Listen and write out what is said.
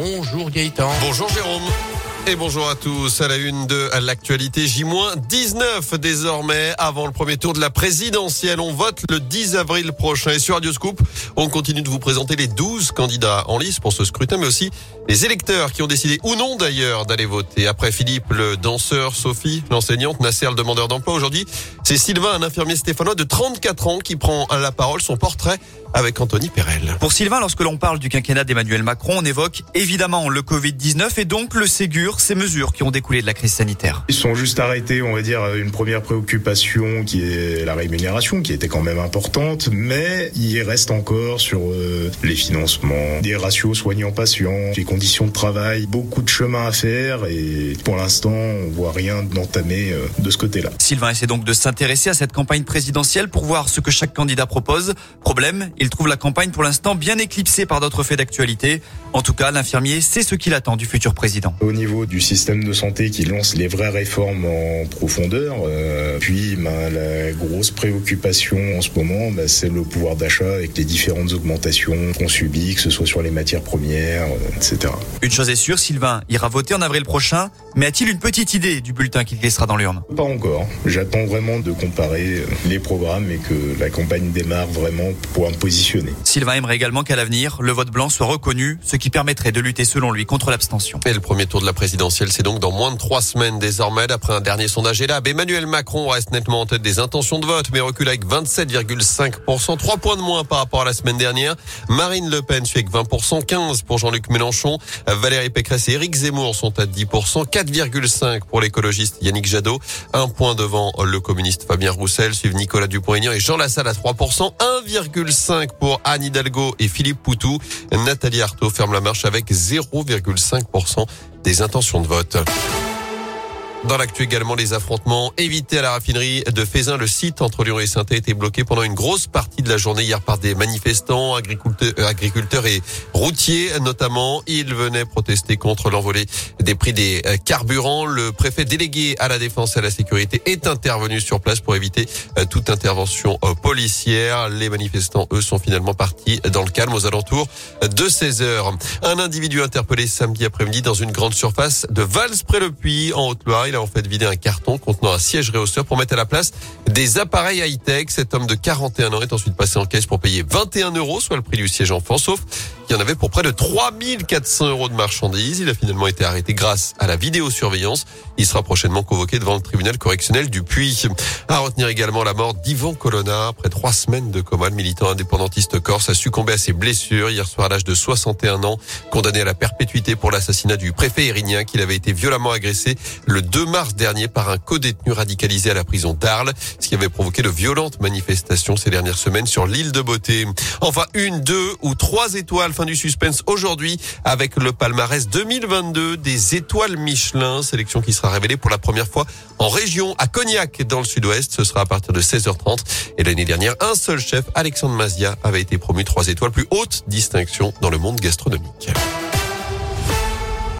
Bonjour Gaëtan. Bonjour Jérôme. Et bonjour à tous. À la une de l'actualité, J-19 désormais. Avant le premier tour de la présidentielle, on vote le 10 avril prochain. Et sur Radio Scoop, on continue de vous présenter les 12 candidats en lice pour ce scrutin, mais aussi les électeurs qui ont décidé ou non d'ailleurs d'aller voter. Après Philippe, le danseur, Sophie, l'enseignante, Nasser, le demandeur d'emploi. Aujourd'hui, c'est Sylvain, un infirmier stéphanois de 34 ans qui prend la parole. Son portrait avec Anthony Perel. Pour Sylvain, lorsque l'on parle du quinquennat d'Emmanuel Macron, on évoque évidemment le Covid-19 et donc le Ségur, ces mesures qui ont découlé de la crise sanitaire. Ils sont juste arrêtés, on va dire, une première préoccupation qui est la rémunération, qui était quand même importante, mais il reste encore sur euh, les financements, des ratios soignants-patients, les conditions de travail, beaucoup de chemin à faire et pour l'instant, on voit rien d'entamé euh, de ce côté-là. Sylvain essaie donc de s'intéresser à cette campagne présidentielle pour voir ce que chaque candidat propose. Problème, il trouve la campagne pour l'instant bien éclipsée par d'autres faits d'actualité. En tout cas, l'infirmier sait ce qu'il attend du futur président. Au niveau du système de santé qui lance les vraies réformes en profondeur, euh, puis ben, la grosse préoccupation en ce moment, ben, c'est le pouvoir d'achat avec les différentes augmentations qu'on subit, que ce soit sur les matières premières, euh, etc. Une chose est sûre, Sylvain ira voter en avril prochain, mais a-t-il une petite idée du bulletin qu'il laissera dans l'urne? Pas encore. J'attends vraiment de comparer euh, les programmes et que la campagne démarre vraiment pour un positionner. Sylvain aimerait également qu'à l'avenir, le vote blanc soit reconnu, ce qui permettrait de lutter selon lui contre l'abstention. Et le premier tour de la présidentielle, c'est donc dans moins de trois semaines désormais. D'après un dernier sondage ELAB, Emmanuel Macron reste nettement en tête des intentions de vote, mais recule avec 27,5%, trois points de moins par rapport à la semaine dernière. Marine Le Pen suit avec 20%, 15 pour Jean-Luc Mélenchon. Valérie Pécresse et Éric Zemmour sont à 10%, 4,5% pour l'écologiste Yannick Jadot, un point devant le communiste Fabien Roussel, suivent Nicolas Dupont-Aignan et Jean Lassalle à 3%, 1,5% pour Anne Hidalgo et Philippe Poutou. Nathalie Arthaud ferme la marche avec 0,5% des intentions de vote. Dans l'actu également, les affrontements évités à la raffinerie de Fézin. Le site entre Lyon et saint été bloqué pendant une grosse partie de la journée hier par des manifestants, agriculteurs, euh, et routiers notamment. Ils venaient protester contre l'envolée des prix des euh, carburants. Le préfet délégué à la défense et à la sécurité est intervenu sur place pour éviter euh, toute intervention policière. Les manifestants, eux, sont finalement partis dans le calme aux alentours de 16 heures. Un individu interpellé samedi après-midi dans une grande surface de Vals-près-le-Puy en Haute-Loire. Il a en fait vidé un carton contenant un siège réhausseur pour mettre à la place des appareils high-tech. Cet homme de 41 ans est ensuite passé en caisse pour payer 21 euros, soit le prix du siège enfant, sauf il y en avait pour près de 3400 euros de marchandises. Il a finalement été arrêté grâce à la vidéosurveillance. Il sera prochainement convoqué devant le tribunal correctionnel du Puy. À retenir également la mort d'Ivan Colonna. Après trois semaines de coma, le militant indépendantiste corse a succombé à ses blessures hier soir à l'âge de 61 ans, condamné à la perpétuité pour l'assassinat du préfet irinien qu'il avait été violemment agressé le 2 mars dernier par un co-détenu radicalisé à la prison d'Arles, ce qui avait provoqué de violentes manifestations ces dernières semaines sur l'île de Beauté. Enfin, une, deux ou trois étoiles fin du suspense aujourd'hui avec le palmarès 2022 des étoiles Michelin, sélection qui sera révélée pour la première fois en région à Cognac dans le sud-ouest. Ce sera à partir de 16h30. Et l'année dernière, un seul chef, Alexandre Mazia, avait été promu trois étoiles plus haute distinction dans le monde gastronomique.